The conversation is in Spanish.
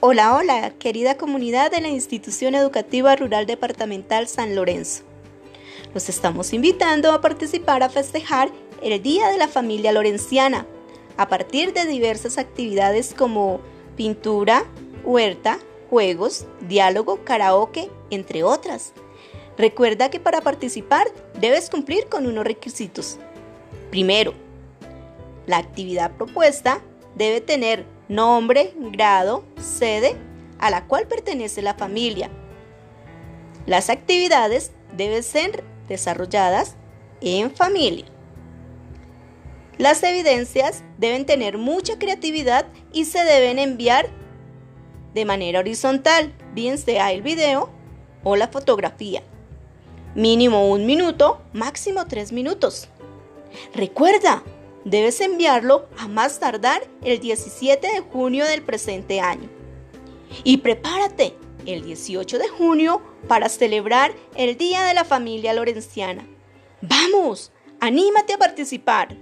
Hola, hola, querida comunidad de la Institución Educativa Rural Departamental San Lorenzo. Los estamos invitando a participar a festejar el Día de la Familia Lorenciana a partir de diversas actividades como pintura, huerta, juegos, diálogo, karaoke, entre otras. Recuerda que para participar debes cumplir con unos requisitos. Primero, la actividad propuesta debe tener nombre, grado, sede a la cual pertenece la familia. Las actividades deben ser desarrolladas en familia. Las evidencias deben tener mucha creatividad y se deben enviar de manera horizontal, bien sea el video o la fotografía. Mínimo un minuto, máximo tres minutos. Recuerda, debes enviarlo a más tardar el 17 de junio del presente año. Y prepárate el 18 de junio para celebrar el Día de la Familia Lorenciana. ¡Vamos! ¡Anímate a participar!